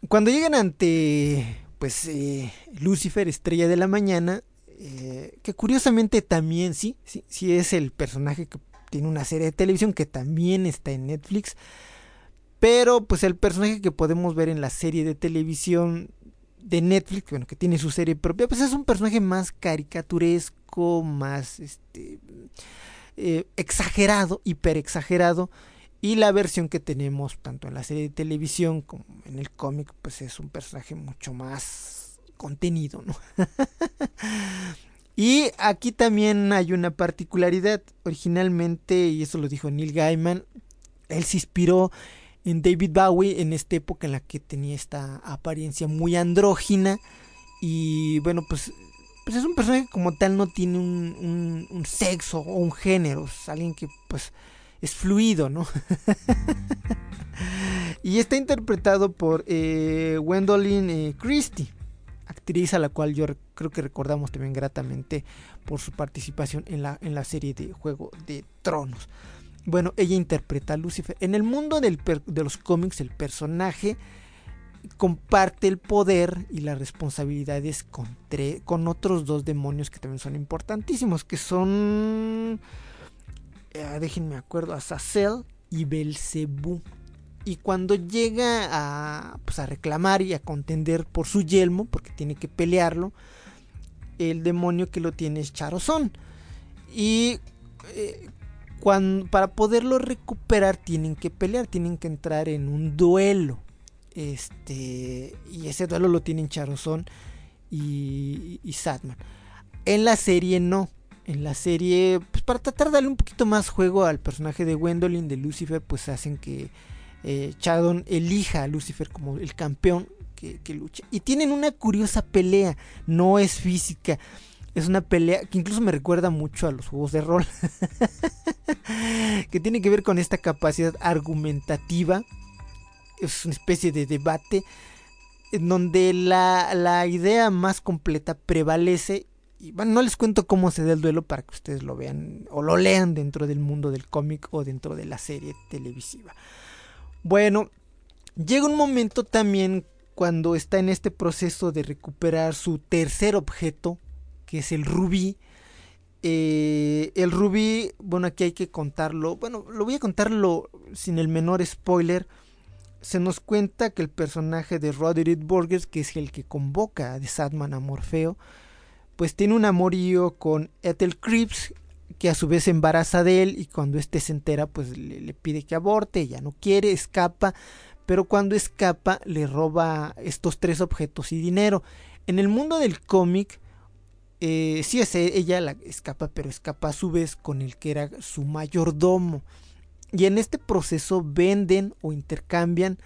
Cuando llegan ante pues eh, Lucifer, estrella de la mañana, eh, que curiosamente también sí, sí, sí es el personaje que tiene una serie de televisión que también está en Netflix. Pero pues el personaje que podemos ver en la serie de televisión de Netflix, bueno, que tiene su serie propia, pues es un personaje más caricaturesco, más este eh, exagerado, hiper exagerado. Y la versión que tenemos tanto en la serie de televisión como en el cómic, pues es un personaje mucho más contenido, ¿no? y aquí también hay una particularidad. Originalmente, y eso lo dijo Neil Gaiman, él se inspiró en David Bowie en esta época en la que tenía esta apariencia muy andrógina. Y bueno, pues, pues es un personaje que como tal no tiene un, sexo o un género. Es alguien que pues es fluido, ¿no? y está interpretado por eh, Gwendolyn eh, Christie, actriz a la cual yo creo que recordamos también gratamente por su participación en la, en la serie de Juego de Tronos. Bueno, ella interpreta a Lucifer. En el mundo del de los cómics, el personaje comparte el poder y las responsabilidades con, con otros dos demonios que también son importantísimos, que son, eh, déjenme acuerdo, Azazel y Belcebú. Y cuando llega a, pues, a reclamar y a contender por su yelmo, porque tiene que pelearlo, el demonio que lo tiene es Charozón. Y eh, cuan- para poderlo recuperar tienen que pelear, tienen que entrar en un duelo. Este, y ese duelo lo tienen Charozón y, y Sadman. En la serie no. En la serie, pues para tratar de darle un poquito más juego al personaje de Gwendolyn, de Lucifer, pues hacen que eh, Chadon elija a Lucifer como el campeón que, lucha. Y tienen una curiosa pelea, no es física. Es una pelea que incluso me recuerda mucho a los juegos de rol. que tiene que ver con esta capacidad argumentativa. Es una especie de debate en donde la, la idea más completa prevalece. Y bueno, no les cuento cómo se da el duelo para que ustedes lo vean o lo lean dentro del mundo del cómic o dentro de la serie televisiva. Bueno, llega un momento también cuando está en este proceso de recuperar su tercer objeto, que es el rubí. Eh, el rubí, bueno, aquí hay que contarlo. Bueno, lo voy a contarlo sin el menor spoiler. Se nos cuenta que el personaje de Roderick Burgers, que es el que convoca a Sadman a Morfeo, pues tiene un amorío con Ethel Creeps, que a su vez se embaraza de él y cuando éste se entera, pues le, pide que aborte, ella no quiere, escapa, pero cuando escapa le roba estos tres objetos y dinero. En el mundo del cómic, eh, sí es e- ella la escapa, pero escapa a su vez con el que era su mayordomo. Y en este proceso venden o intercambian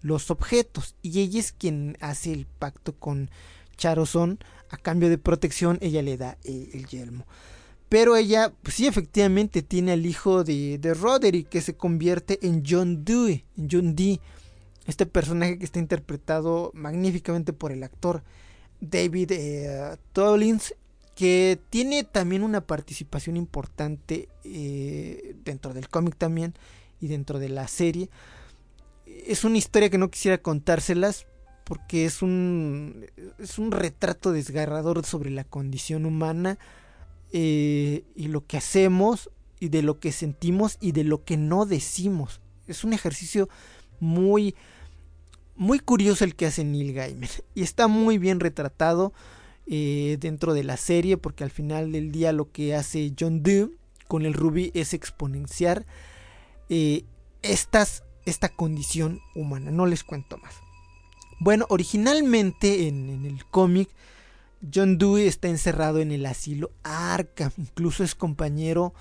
los objetos. Y ella es quien hace el pacto con Charozón. A cambio de protección, ella le da eh, el yelmo. Pero ella, pues sí, efectivamente tiene al hijo de, de Roderick que se convierte en John Dewey, John Dee. Este personaje que está interpretado magníficamente por el actor David eh, Tollins, que tiene también una participación importante eh, dentro del cómic también y dentro de la serie. Es una historia que no quisiera contárselas porque es un, es un retrato desgarrador sobre la condición humana eh, y lo que hacemos y de lo que sentimos y de lo que no decimos. Es un ejercicio muy muy curioso el que hace Neil Gaiman y está muy bien retratado eh, dentro de la serie porque al final del día lo que hace John Doe con el rubí es exponenciar eh, estas, esta condición humana. No les cuento más. Bueno, originalmente en, en el cómic John Dewey está encerrado en el asilo Arkham, incluso es compañero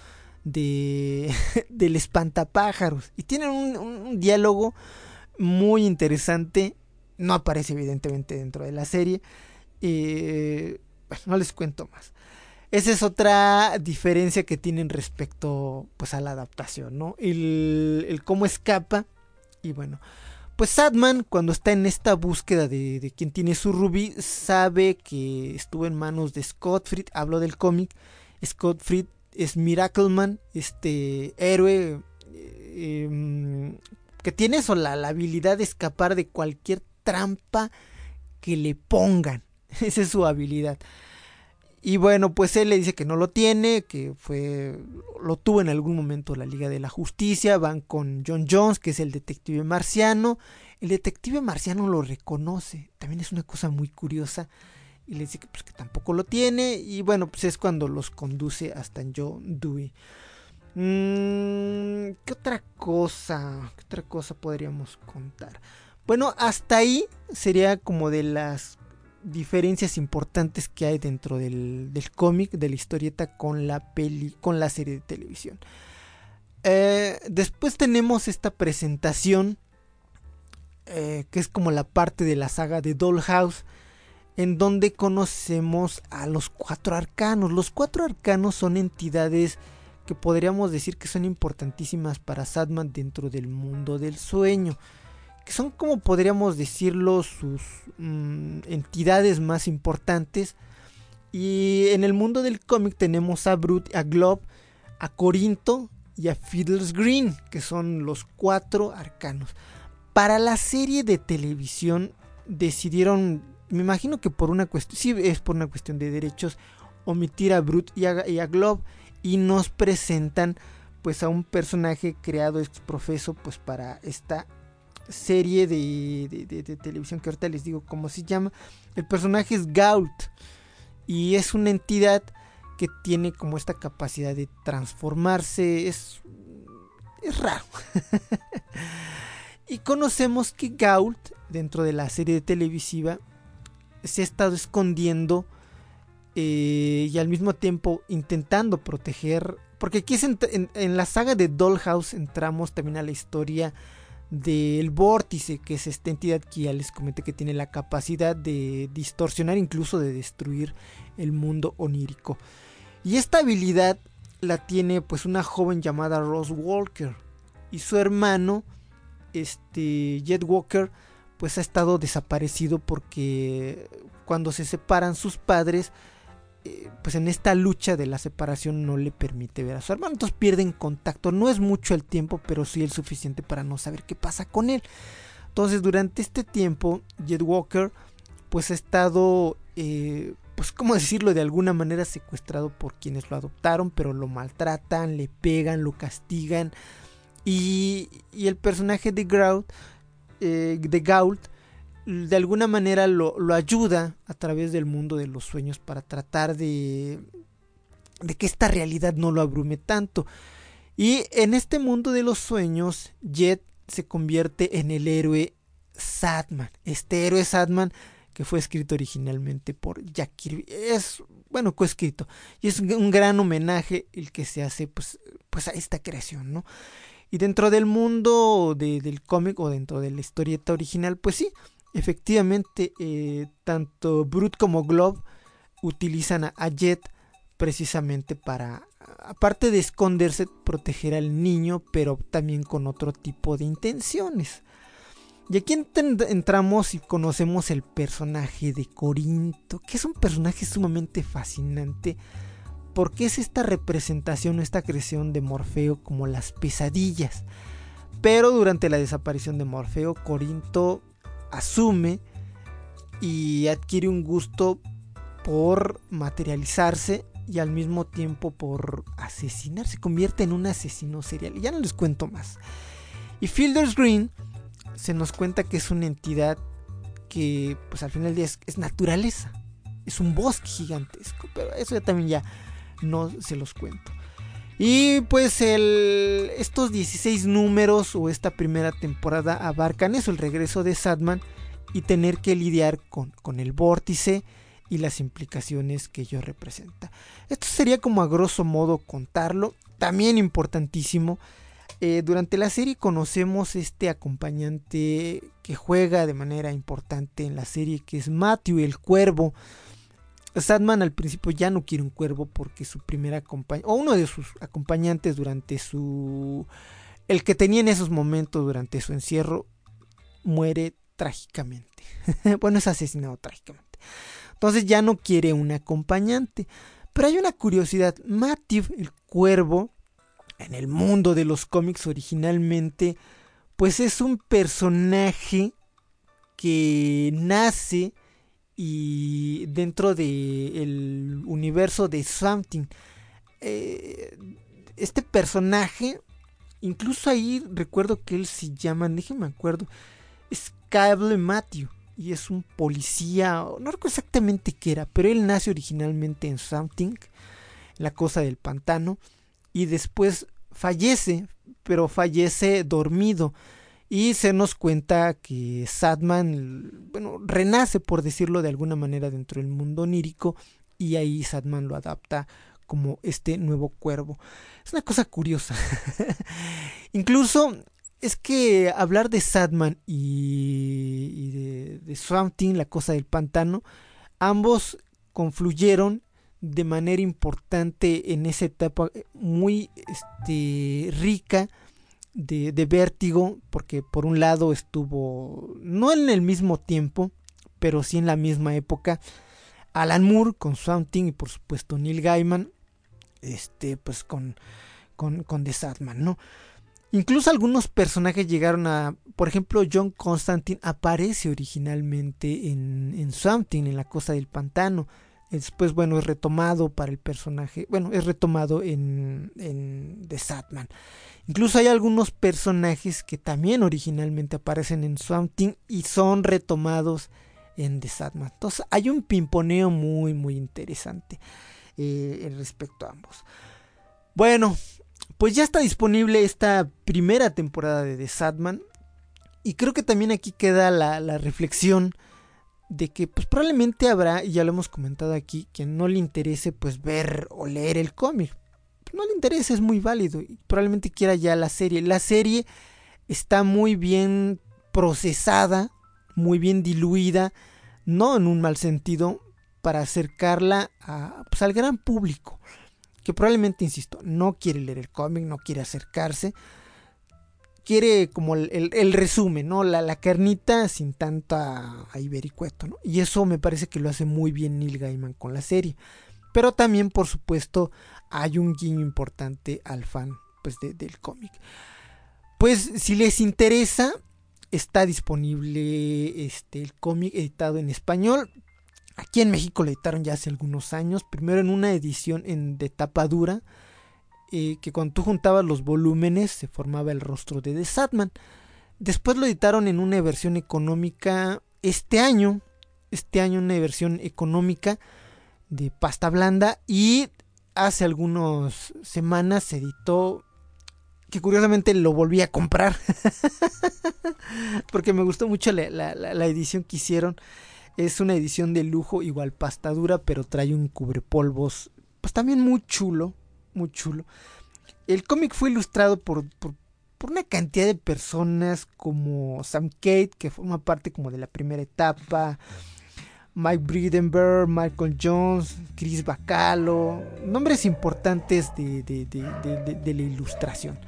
de del espantapájaros y tienen un, diálogo muy interesante. No aparece evidentemente dentro de la serie. Eh, bueno, no les cuento más. Esa es otra diferencia que tienen respecto pues a la adaptación, ¿no? El, el cómo escapa. Y bueno, pues Sadman cuando está en esta búsqueda de, de quien tiene su rubí, sabe que estuvo en manos de Scott Fried. Hablo del cómic. Scott Fried es Miracleman, este héroe eh, que tiene eso, la, la habilidad de escapar de cualquier trampa que le pongan. Esa es su habilidad. Y bueno, pues él le dice que no lo tiene, que fue lo tuvo en algún momento la Liga de la Justicia, van con John Jones, que es el detective marciano. El detective marciano lo reconoce, también es una cosa muy curiosa. Y le dice que, pues, que tampoco lo tiene. Y bueno, pues es cuando los conduce hasta John Dewey. Mm, ¿Qué otra cosa? ¿Qué otra cosa podríamos contar? Bueno, hasta ahí sería como de las diferencias importantes que hay dentro del, del cómic, de la historieta con la peli, con la serie de televisión. Eh, después tenemos esta presentación eh, que es como la parte de la saga de Dollhouse en donde conocemos a los cuatro arcanos. Los cuatro arcanos son entidades que podríamos decir que son importantísimas para Sadman dentro del mundo del sueño. Que son como podríamos decirlo sus mm, entidades más importantes. Y en el mundo del cómic tenemos a Brut, a Glob, a Corinto y a Fiddler's Green, que son los cuatro arcanos. Para la serie de televisión decidieron, me imagino que por una cuestión, sí es por una cuestión de derechos, omitir a Brut y a, y Glob y nos presentan pues a un personaje creado ex profeso pues para esta serie de, de- televisión que ahorita les digo cómo se llama. El personaje es Gault y es una entidad que tiene como esta capacidad de transformarse. Es, es raro. y conocemos que Gault, dentro de la serie televisiva, se ha estado escondiendo eh, y al mismo tiempo intentando proteger. Porque aquí es en- en la saga de Dollhouse entramos también a la historia del vórtice, que es esta entidad que ya les comenté que tiene la capacidad de distorsionar, incluso de destruir el mundo onírico. Y esta habilidad la tiene pues una joven llamada Rose Walker y su hermano, este Jet Walker, pues ha estado desaparecido porque cuando se separan sus padres, eh, pues en esta lucha de la separación no le permite ver a su hermano. Entonces pierden contacto. No es mucho el tiempo, pero sí el suficiente para no saber qué pasa con él. Entonces durante este tiempo, Jet Walker pues ha estado, eh, pues cómo decirlo, de alguna manera secuestrado por quienes lo adoptaron, pero lo maltratan, le pegan, lo castigan. Y, y el personaje de Gault, eh, de Gault de alguna manera lo, lo ayuda a través del mundo de los sueños para tratar de, de que esta realidad no lo abrume tanto. Y en este mundo de los sueños, Jet se convierte en el héroe Sadman. Este héroe Sadman que fue escrito originalmente por Jack Kirby. Es, bueno, coescrito. Y es un gran homenaje el que se hace pues, pues a esta creación, ¿no? Y dentro del mundo de- del cómic o dentro de la historieta original, pues sí, efectivamente, eh, tanto Brute como Glob utilizan a, Jet precisamente para, aparte de esconderse, proteger al niño, pero también con otro tipo de intenciones. Y aquí ent- entramos y conocemos el personaje de Corinto, que es un personaje sumamente fascinante, porque es esta representación, esta creación de Morfeo como las pesadillas. Pero durante la desaparición de Morfeo, Corinto asume y adquiere un gusto por materializarse y al mismo tiempo por asesinar. Se convierte en un asesino serial. Ya no les cuento más. Y Fielder's Green se nos cuenta que es una entidad que pues al final del día es, es naturaleza. Es un bosque gigantesco. Pero eso ya también ya no se los cuento. Y pues estos 16 números o esta primera temporada abarcan eso, el regreso de Sadman y tener que lidiar con, con el vórtice y las implicaciones que ello representa. Esto sería como a grosso modo contarlo. También importantísimo, eh, durante la serie conocemos este acompañante que juega de manera importante en la serie, que es Matthew el Cuervo. Sadman al principio ya no quiere un cuervo porque su primera acompañante, o uno de sus acompañantes durante su... El que tenía en esos momentos durante su encierro, muere trágicamente. bueno, es asesinado trágicamente. Entonces ya no quiere un acompañante. Pero hay una curiosidad. Matthew, el cuervo, en el mundo de los cómics originalmente, pues es un personaje que nace y dentro del universo de Something. Eh, este personaje, incluso ahí recuerdo que él se llama, déjenme acuerdo, es Cable Matthew y es un policía, no recuerdo exactamente qué era, pero él nace originalmente en Something, la cosa del pantano, y después fallece, pero fallece dormido. Y se nos cuenta que Sadman, bueno, renace por decirlo de alguna manera dentro del mundo onírico y ahí Sadman lo adapta como este nuevo cuervo. Es una cosa curiosa. Incluso es que hablar de Sadman y, de, de Swamp Thing, la cosa del pantano, ambos confluyeron de manera importante en esa etapa muy este, rica de, Vértigo, porque por un lado estuvo, no en el mismo tiempo, pero sí en la misma época, Alan Moore con Swamp Thing y por supuesto Neil Gaiman, este, pues con, con, con The Sandman, ¿no? Incluso algunos personajes llegaron a, por ejemplo, John Constantine aparece originalmente en, en Swamp Thing, en la costa del pantano. Después, bueno, es retomado para el personaje, bueno, es retomado en, en The Satman. Incluso hay algunos personajes que también originalmente aparecen en Swamp Thing y son retomados en The Satman. Entonces hay un pimponeo muy, muy interesante eh, respecto a ambos. Bueno, pues ya está disponible esta primera temporada de The Sadman. Y creo que también aquí queda la, la reflexión de que pues probablemente habrá, y ya lo hemos comentado aquí, quien no le interese pues ver o leer el cómic. No le interesa, es muy válido. Y probablemente quiera ya la serie. La serie está muy bien procesada, muy bien diluida, no en un mal sentido, para acercarla a, pues, al gran público. Que probablemente, insisto, no quiere leer el cómic, no quiere acercarse. Quiere como el, resumen, ¿no? La, la, carnita sin tanta ibericueto, ¿no? Y eso me parece que lo hace muy bien Neil Gaiman con la serie. Pero también, por supuesto, hay un guiño importante al fan pues, de, del cómic. Pues si les interesa, está disponible este, el cómic editado en español. Aquí en México lo editaron ya hace algunos años. Primero en una edición en, de tapa dura. Eh, que cuando tú juntabas los volúmenes se formaba el rostro de The Satman. Después lo editaron en una versión económica este año. Este año una versión económica de pasta blanda. Y hace algunas semanas se editó que curiosamente lo volví a comprar porque me gustó mucho la, la, la, edición que hicieron es una edición de lujo igual pasta dura pero trae un cubrepolvos pues también muy chulo muy chulo el cómic fue ilustrado por, por, una cantidad de personas como Sam Kate que forma parte como de la primera etapa Mike Bridenberg, Michael Jones, Chris Bacalo, nombres importantes de, de, de, de, la ilustración.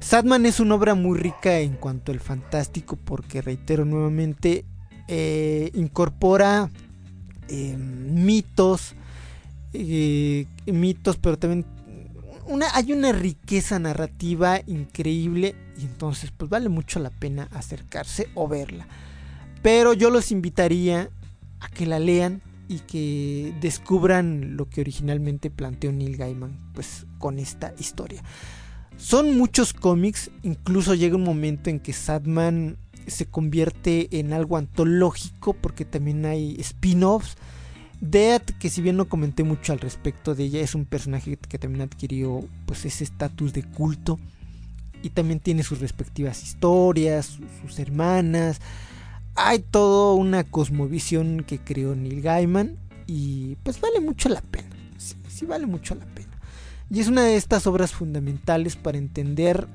Sadman es una obra muy rica en cuanto al fantástico porque, reitero nuevamente, eh, incorpora eh, mitos, eh, mitos, pero también hay una riqueza narrativa increíble y entonces pues vale mucho la pena acercarse o verla. Pero yo los invitaría a que la lean y que descubran lo que originalmente planteó Neil Gaiman pues con esta historia. Son muchos cómics, incluso llega un momento en que Sadman se convierte en algo antológico porque también hay spin-offs. Death, que si bien no comenté mucho al respecto de ella, es un personaje que también adquirió pues ese estatus de culto y también tiene sus respectivas historias, sus hermanas, hay toda una cosmovisión que creó Neil Gaiman y pues vale mucho la pena. Sí, sí vale mucho la pena. Y es una de estas obras fundamentales para entender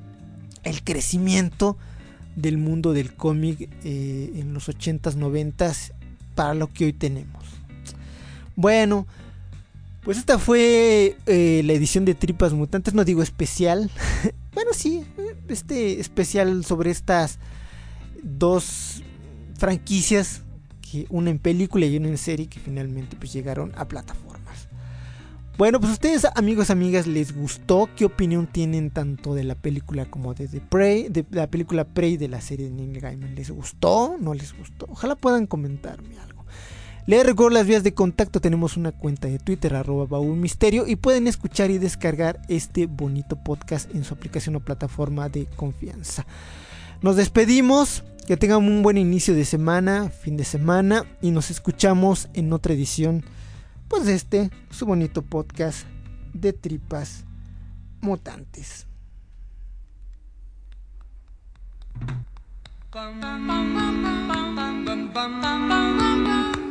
el crecimiento del mundo del cómic eh, en los 80s, 90s para lo que hoy tenemos. Bueno, pues esta fue eh, la edición de Tripas Mutantes, no digo especial. bueno, sí, este especial sobre estas dos franquicias que una en película y una en serie que finalmente pues llegaron a plataformas. Bueno, pues ustedes amigos, amigas, ¿les gustó? ¿Qué opinión tienen tanto de la película como de The Prey, de la película Prey de la serie de Neil Gaiman? ¿Les gustó? ¿No les gustó? Ojalá puedan comentarme algo. Les recuerdo las vías de contacto, tenemos una cuenta de Twitter, arroba y pueden escuchar y descargar este bonito podcast en su aplicación o plataforma de confianza. Nos despedimos, que tengan un buen inicio de semana, fin de semana y nos escuchamos en otra edición pues de este su bonito podcast de tripas mutantes.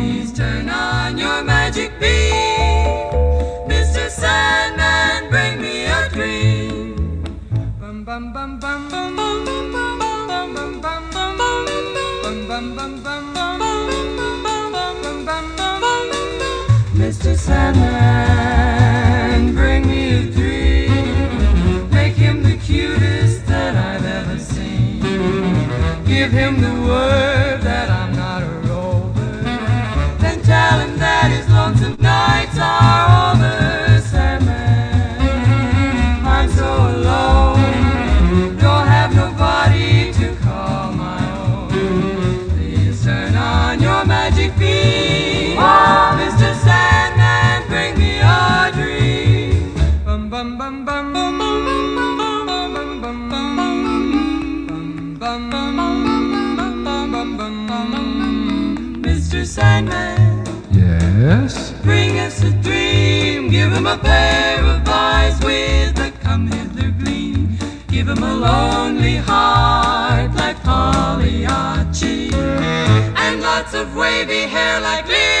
Please turn on your magic beam. Mr. Sandman, bring me a dream. Bum bum bum bum bum bum bum bum bum bum bum bum bum bum bum Mr. Sandman. Of wavy hair like Liberace.